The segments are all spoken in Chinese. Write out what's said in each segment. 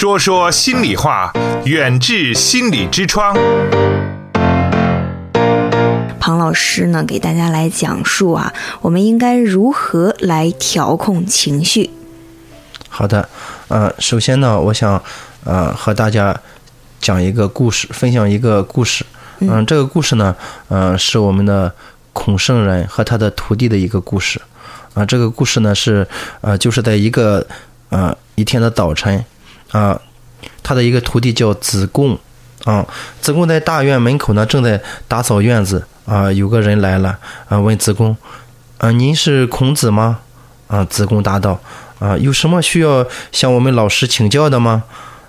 说说心里话，远至心理之窗。庞老师呢，给大家来讲述啊，我们应该如何来调控情绪。好的，呃，首先呢，我想呃和大家讲一个故事，分享一个故事。嗯，这个故事呢，呃，是我们的孔圣人和他的徒弟的一个故事。啊，这个故事呢是呃，就是在一个呃一天的早晨，啊，他的一个徒弟叫子贡，啊，子贡在大院门口呢正在打扫院子。啊，有个人来了，啊，问子贡，啊，您是孔子吗？啊，子贡答道，啊，有什么需要向我们老师请教的吗？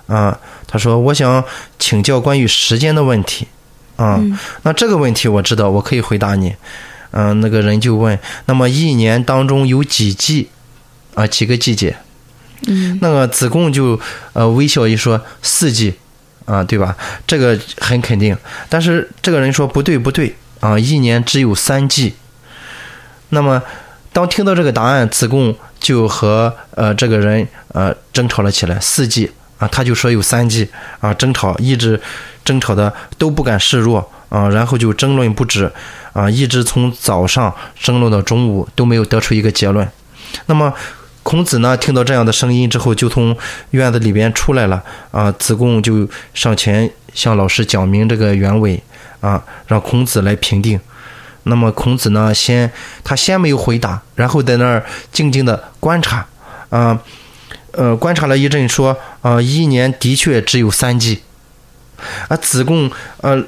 啊，他说，我想请教关于时间的问题。啊，那这个问题我知道，我可以回答你。嗯，那个人就问，那么一年当中有几季？啊，几个季节？那个子贡就呃微笑一说，四季，啊，对吧？这个很肯定。但是这个人说不对，不对。啊，一年只有三季。那么，当听到这个答案，子贡就和呃这个人呃争吵了起来。四季啊，他就说有三季啊，争吵一直争吵的都不敢示弱啊，然后就争论不止啊，一直从早上争论到中午都没有得出一个结论。那么，孔子呢听到这样的声音之后，就从院子里边出来了啊，子贡就上前向老师讲明这个原委。啊，让孔子来评定。那么孔子呢，先他先没有回答，然后在那儿静静的观察。啊，呃，观察了一阵，说啊，一年的确只有三季。啊，子贡呃，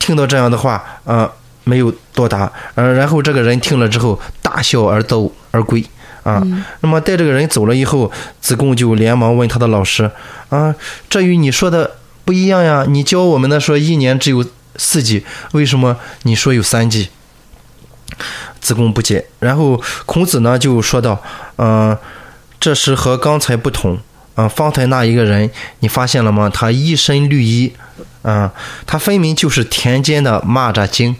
听到这样的话，啊，没有多答。呃，然后这个人听了之后，大笑而走而归。啊，那么带这个人走了以后，子贡就连忙问他的老师：啊，这与你说的不一样呀？你教我们的说一年只有。四季，为什么你说有三季？子贡不解。然后孔子呢就说道：“嗯，这是和刚才不同。啊，方才那一个人，你发现了吗？他一身绿衣，啊，他分明就是田间的蚂蚱精。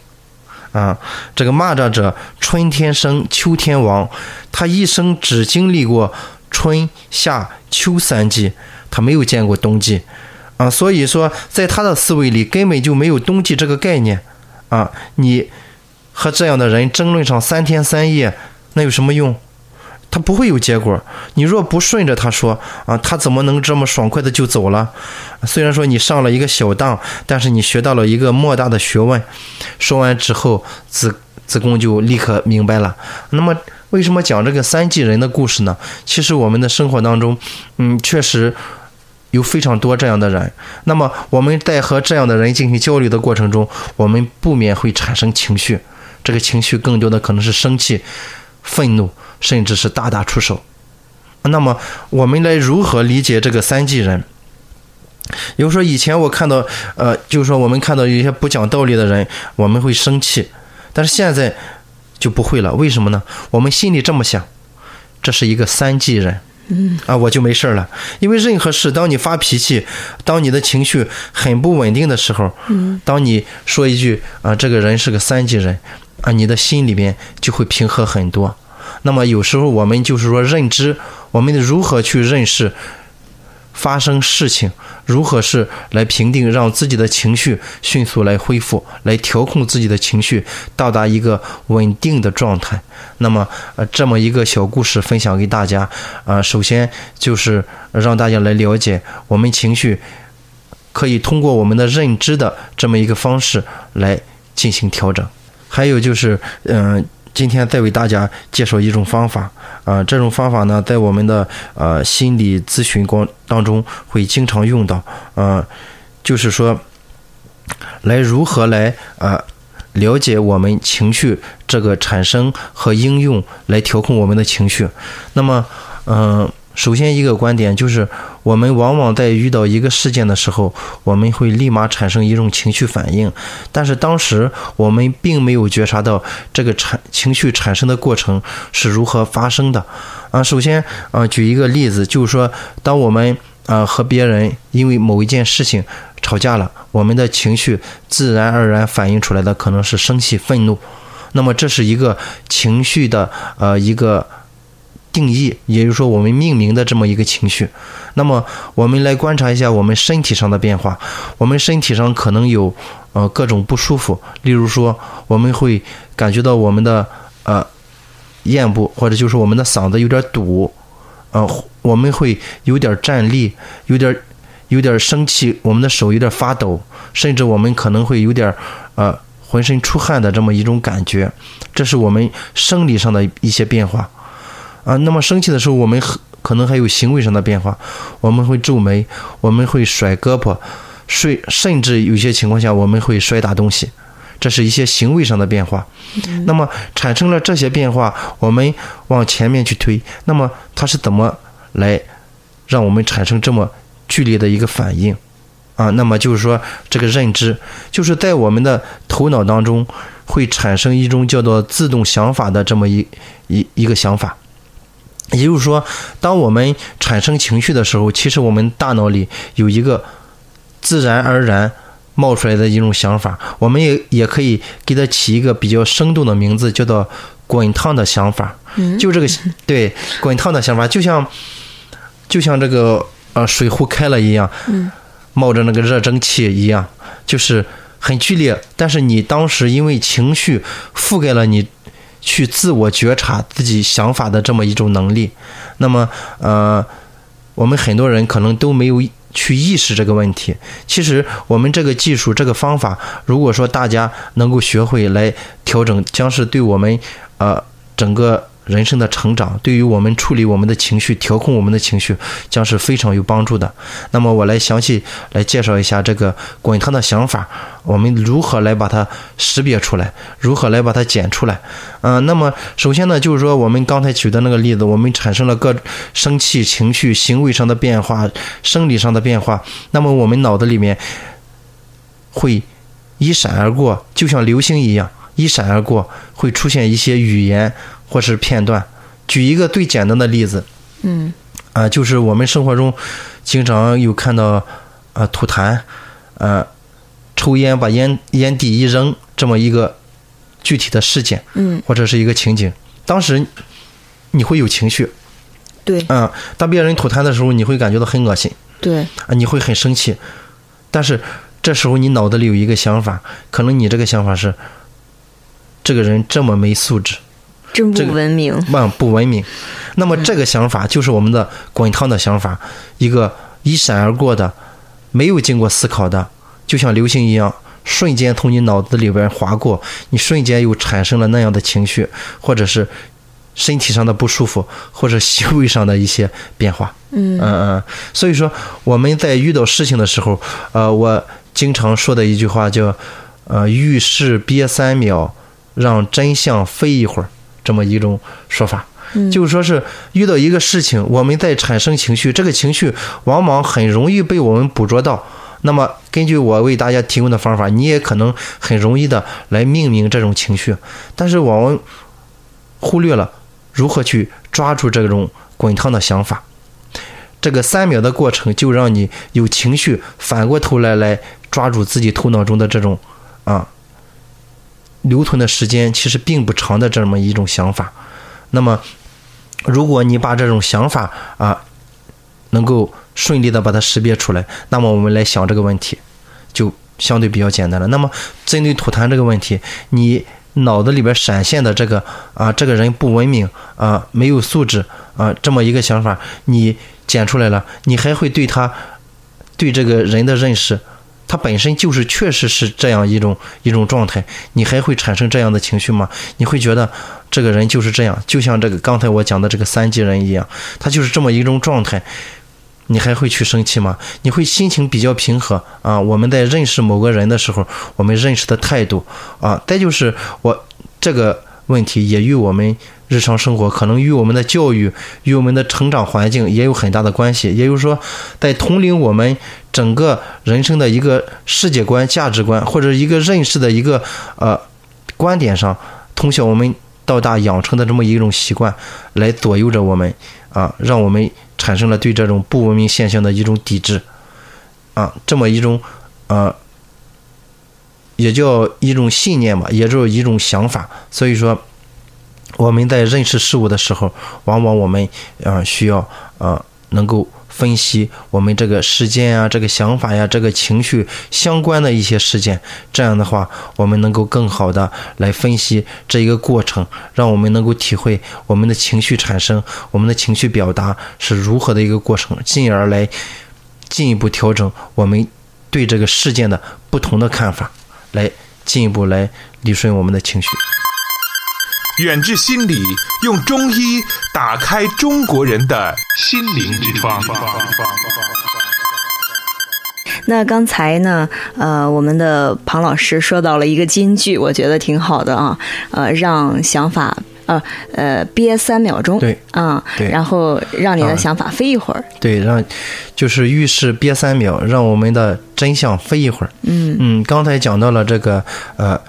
啊，这个蚂蚱者，春天生，秋天亡。他一生只经历过春夏秋三季，他没有见过冬季。”啊，所以说，在他的思维里根本就没有冬季这个概念，啊，你和这样的人争论上三天三夜，那有什么用？他不会有结果。你若不顺着他说，啊，他怎么能这么爽快的就走了？虽然说你上了一个小当，但是你学到了一个莫大的学问。说完之后，子子贡就立刻明白了。那么，为什么讲这个三季人的故事呢？其实我们的生活当中，嗯，确实。有非常多这样的人，那么我们在和这样的人进行交流的过程中，我们不免会产生情绪，这个情绪更多的可能是生气、愤怒，甚至是大打出手。那么我们来如何理解这个三季人？比如说以前我看到，呃，就是说我们看到有一些不讲道理的人，我们会生气，但是现在就不会了。为什么呢？我们心里这么想，这是一个三季人。嗯啊，我就没事了，因为任何事，当你发脾气，当你的情绪很不稳定的时候，嗯，当你说一句啊，这个人是个三级人，啊，你的心里面就会平和很多。那么有时候我们就是说认知，我们如何去认识？发生事情，如何是来评定，让自己的情绪迅速来恢复，来调控自己的情绪，到达一个稳定的状态。那么，呃，这么一个小故事分享给大家，啊，首先就是让大家来了解，我们情绪可以通过我们的认知的这么一个方式来进行调整。还有就是，嗯。今天再为大家介绍一种方法，啊，这种方法呢，在我们的呃心理咨询光当中会经常用到，啊，就是说，来如何来啊了解我们情绪这个产生和应用，来调控我们的情绪。那么，嗯。首先，一个观点就是，我们往往在遇到一个事件的时候，我们会立马产生一种情绪反应，但是当时我们并没有觉察到这个产情绪产生的过程是如何发生的。啊，首先，啊，举一个例子，就是说，当我们啊和别人因为某一件事情吵架了，我们的情绪自然而然反映出来的可能是生气、愤怒，那么这是一个情绪的呃一个。定义，也就是说我们命名的这么一个情绪。那么我们来观察一下我们身体上的变化，我们身体上可能有呃各种不舒服，例如说我们会感觉到我们的呃咽部或者就是我们的嗓子有点堵，呃我们会有点站立，有点有点生气，我们的手有点发抖，甚至我们可能会有点呃。浑身出汗的这么一种感觉，这是我们生理上的一些变化。啊。那么生气的时候，我们可能还有行为上的变化，我们会皱眉，我们会甩胳膊，睡，甚至有些情况下我们会摔打东西，这是一些行为上的变化。那么产生了这些变化，我们往前面去推，那么它是怎么来让我们产生这么剧烈的一个反应？啊，那么就是说，这个认知就是在我们的头脑当中会产生一种叫做自动想法的这么一一一个想法。也就是说，当我们产生情绪的时候，其实我们大脑里有一个自然而然冒出来的一种想法，我们也也可以给它起一个比较生动的名字，叫做“滚烫的想法”。嗯，就这个对“滚烫的想法”，就像就像这个呃水壶开了一样。嗯。冒着那个热蒸汽一样，就是很剧烈。但是你当时因为情绪覆盖了你去自我觉察自己想法的这么一种能力，那么呃，我们很多人可能都没有去意识这个问题。其实我们这个技术、这个方法，如果说大家能够学会来调整，将是对我们呃整个。人生的成长对于我们处理我们的情绪、调控我们的情绪，将是非常有帮助的。那么，我来详细来介绍一下这个滚烫的想法，我们如何来把它识别出来，如何来把它剪出来。嗯，那么首先呢，就是说我们刚才举的那个例子，我们产生了各生气情绪、行为上的变化、生理上的变化，那么我们脑子里面会一闪而过，就像流星一样一闪而过，会出现一些语言。或是片段，举一个最简单的例子，嗯，啊，就是我们生活中经常有看到，啊，吐痰，啊，抽烟把烟烟蒂一扔，这么一个具体的事件，嗯，或者是一个情景，当时你会有情绪，对，啊，当别人吐痰的时候，你会感觉到很恶心，对，啊，你会很生气，但是这时候你脑子里有一个想法，可能你这个想法是，这个人这么没素质。真不文明，不不文明。那么这个想法就是我们的滚烫的想法，一个一闪而过的，没有经过思考的，就像流星一样，瞬间从你脑子里边划过，你瞬间又产生了那样的情绪，或者是身体上的不舒服，或者行为上的一些变化。嗯嗯嗯。所以说我们在遇到事情的时候，呃，我经常说的一句话叫，呃，遇事憋三秒，让真相飞一会儿。这么一种说法，就是说是遇到一个事情，我们在产生情绪，这个情绪往往很容易被我们捕捉到。那么，根据我为大家提供的方法，你也可能很容易的来命名这种情绪，但是我们忽略了如何去抓住这种滚烫的想法。这个三秒的过程，就让你有情绪，反过头来来抓住自己头脑中的这种啊。留存的时间其实并不长的这么一种想法，那么，如果你把这种想法啊，能够顺利的把它识别出来，那么我们来想这个问题，就相对比较简单了。那么，针对吐痰这个问题，你脑子里边闪现的这个啊，这个人不文明啊，没有素质啊，这么一个想法，你剪出来了，你还会对他对这个人的认识？他本身就是确实是这样一种一种状态，你还会产生这样的情绪吗？你会觉得这个人就是这样，就像这个刚才我讲的这个三级人一样，他就是这么一种状态，你还会去生气吗？你会心情比较平和啊？我们在认识某个人的时候，我们认识的态度啊，再就是我这个问题也与我们。日常生活可能与我们的教育、与我们的成长环境也有很大的关系。也就是说，在统领我们整个人生的一个世界观、价值观，或者一个认识的一个呃观点上，从小我们到大养成的这么一种习惯，来左右着我们啊，让我们产生了对这种不文明现象的一种抵制啊，这么一种呃，也叫一种信念吧，也叫一种想法。所以说。我们在认识事物的时候，往往我们呃需要呃能够分析我们这个事件啊、这个想法呀、这个情绪相关的一些事件。这样的话，我们能够更好的来分析这一个过程，让我们能够体会我们的情绪产生、我们的情绪表达是如何的一个过程，进而来进一步调整我们对这个事件的不同的看法，来进一步来理顺我们的情绪。远志心理用中医打开中国人的心灵之窗。那刚才呢，呃，我们的庞老师说到了一个金句，我觉得挺好的啊，呃，让想法，呃呃，憋三秒钟，对，啊，对然后让你的啊想法飞一会儿，对，让就是遇事憋三秒，让我们的真相飞一会儿。嗯嗯，刚才讲到了这个，呃，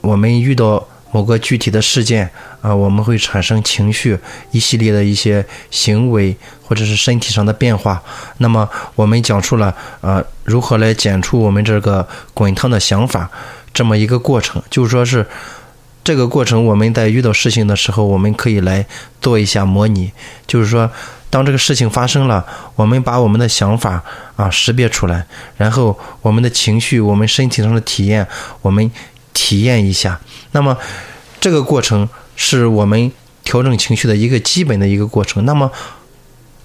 我们遇到某个具体的事件啊、我们会产生情绪，一系列的一些行为或者是身体上的变化。那么我们讲述了呃如何来减出我们这个滚烫的想法这么一个过程，就是说是。这个过程，我们在遇到事情的时候，我们可以来做一下模拟，就是说，当这个事情发生了，我们把我们的想法啊识别出来，然后我们的情绪、我们身体上的体验，我们体验一下。那么，这个过程是我们调整情绪的一个基本的一个过程。那么，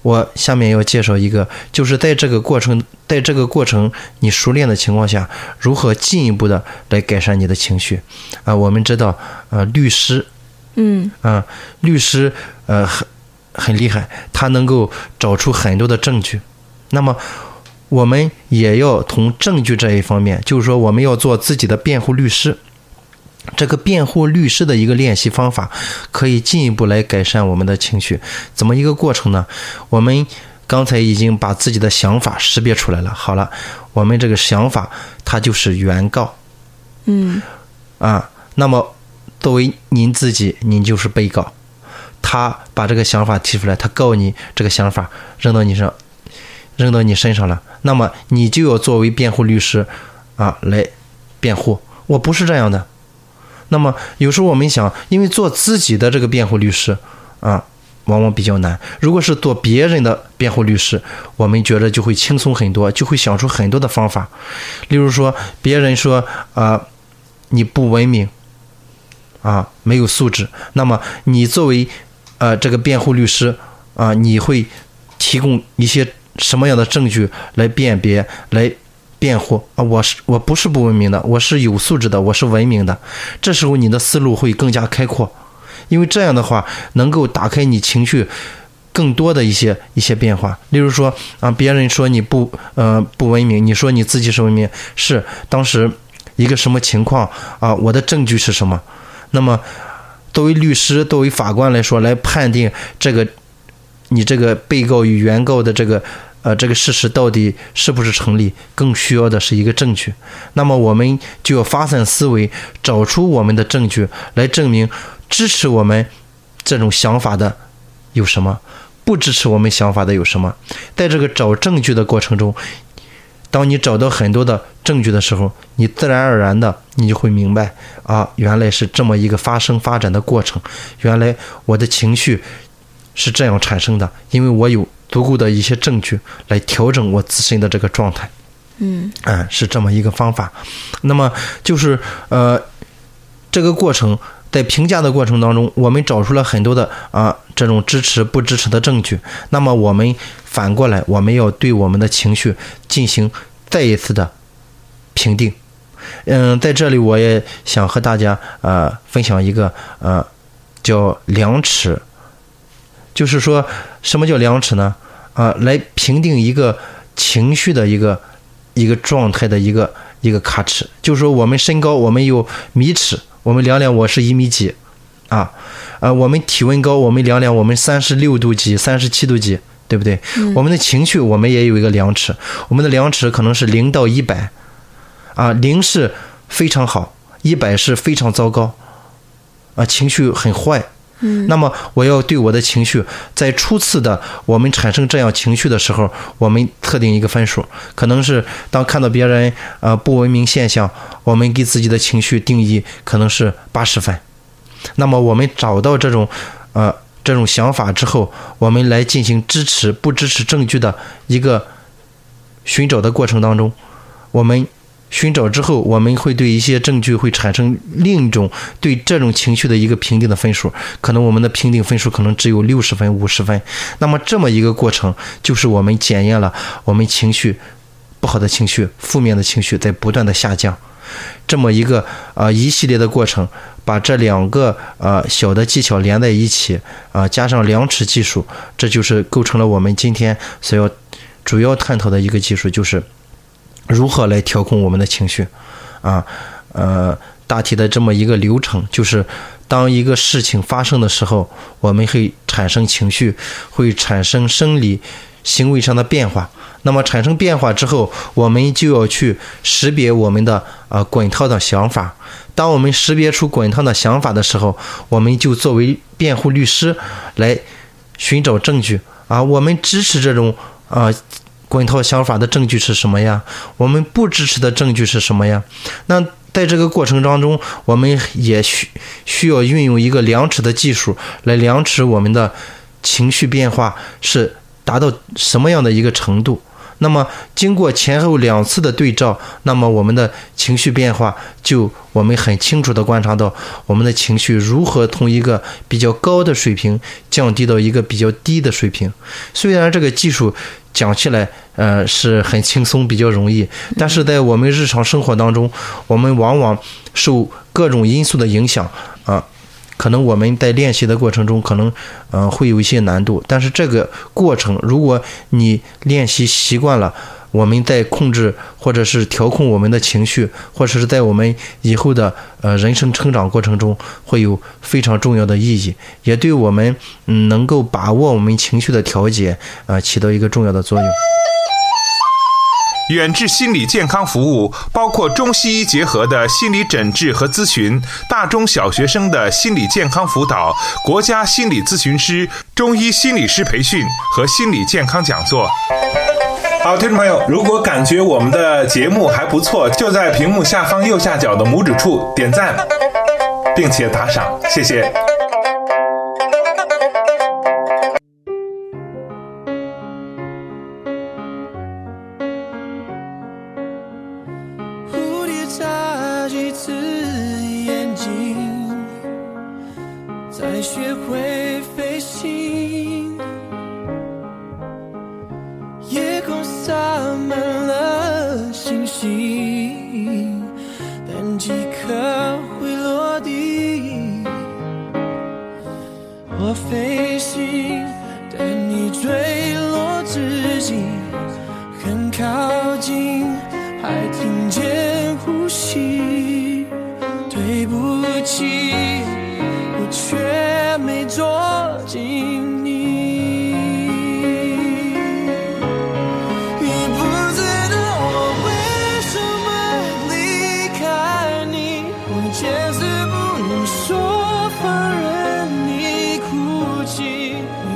我下面要介绍一个，就是在这个过程，在这个过程你熟练的情况下，如何进一步的来改善你的情绪啊？我们知道，呃，律师嗯啊，律师呃很很厉害，他能够找出很多的证据。那么我们也要从证据这一方面，就是说我们要做自己的辩护律师。这个辩护律师的一个练习方法，可以进一步来改善我们的情绪。怎么一个过程呢？我们刚才已经把自己的想法识别出来了。好了，我们这个想法它就是原告。嗯啊，那么作为您自己，您就是被告。他把这个想法提出来，他告你这个想法扔到你上，扔到你身上了，那么你就要作为辩护律师啊来辩护。我不是这样的。那么有时候我们想，因为做自己的这个辩护律师啊，往往比较难。如果是做别人的辩护律师，我们觉得就会轻松很多，就会想出很多的方法。例如说，别人说啊、你不文明，啊，没有素质，那么你作为呃这个辩护律师啊，你会提供一些什么样的证据来辨别来？辩护啊，我是我不是不文明的，我是有素质的，我是文明的。这时候你的思路会更加开阔，因为这样的话能够打开你情绪更多的一些一些变化。例如说啊，别人说你不呃不文明，你说你自己是文明，是当时一个什么情况啊？我的证据是什么？那么作为律师、作为法官来说，来判定这个你这个被告与原告的这个。呃，这个事实到底是不是成立，更需要的是一个证据。那么我们就要发散思维，找出我们的证据来证明支持我们这种想法的有什么，不支持我们想法的有什么。在这个找证据的过程中，当你找到很多的证据的时候，你自然而然的你就会明白啊，原来是这么一个发生发展的过程。原来我的情绪是这样产生的，因为我有。足够的一些证据来调整我自身的这个状态，嗯啊，是这么一个方法。那么就是呃，这个过程在评价的过程当中，我们找出了很多的啊这种支持不支持的证据。那么我们反过来，我们要对我们的情绪进行再一次的评定。嗯，在这里我也想和大家呃分享一个呃叫量尺，就是说什么叫量尺呢？啊，来评定一个情绪的一个一个状态的一个一个卡尺，就是说我们身高，我们有米尺，我们量量我是一米几，啊，呃，我们体温高，我们量量我们三十六度几，三十七度几，对不对？我们的情绪，我们也有一个量尺，我们的量尺可能是零到一百，啊，零是非常好，一百是非常糟糕，啊，情绪很坏。嗯，那么我要对我的情绪，在初次的我们产生这样情绪的时候，我们特定一个分数，可能是当看到别人呃不文明现象，我们给自己的情绪定义可能是八十分。那么我们找到这种，呃，这种想法之后，我们来进行支持不支持证据的一个寻找的过程当中，我们寻找之后，我们会对一些证据会产生另一种对这种情绪的一个评定的分数，可能我们的评定分数可能只有六十分、五十分。那么这么一个过程，就是我们检验了我们情绪不好的情绪、负面的情绪在不断的下降。这么一个呃一系列的过程，把这两个呃小的技巧连在一起，啊，加上量尺技术，这就是构成了我们今天所要主要探讨的一个技术，就是如何来调控我们的情绪，啊，呃，大体的这么一个流程，就是当一个事情发生的时候，我们会产生情绪，会产生生理。行为上的变化，那么产生变化之后，我们就要去识别我们的呃滚烫的想法。当我们识别出滚烫的想法的时候，我们就作为辩护律师来寻找证据啊。我们支持这种啊滚套想法的证据是什么呀？我们不支持的证据是什么呀？那在这个过程当中，我们也需需要运用一个量尺的技术来量尺我们的情绪变化是。达到什么样的一个程度？那么经过前后两次的对照，那么我们的情绪变化就我们很清楚的观察到，我们的情绪如何从一个比较高的水平降低到一个比较低的水平。虽然这个技术讲起来呃是很轻松比较容易，但是在我们日常生活当中，我们往往受各种因素的影响。可能我们在练习的过程中，可能嗯会有一些难度，但是这个过程，如果你练习习惯了，我们在控制或者是调控我们的情绪，或者是在我们以后的呃人生成长过程中，会有非常重要的意义，也对我们嗯能够把握我们情绪的调节啊起到一个重要的作用。远志心理健康服务包括中西医结合的心理诊治和咨询，大中小学生的心理健康辅导，国家心理咨询师、中医心理师培训和心理健康讲座。好，听众朋友，如果感觉我们的节目还不错，就在屏幕下方右下角的拇指处点赞，并且打赏，谢谢。一颗会落地，我飞行，等你坠落之际，很靠近，还听见呼吸。对不起，我却没捉紧。You.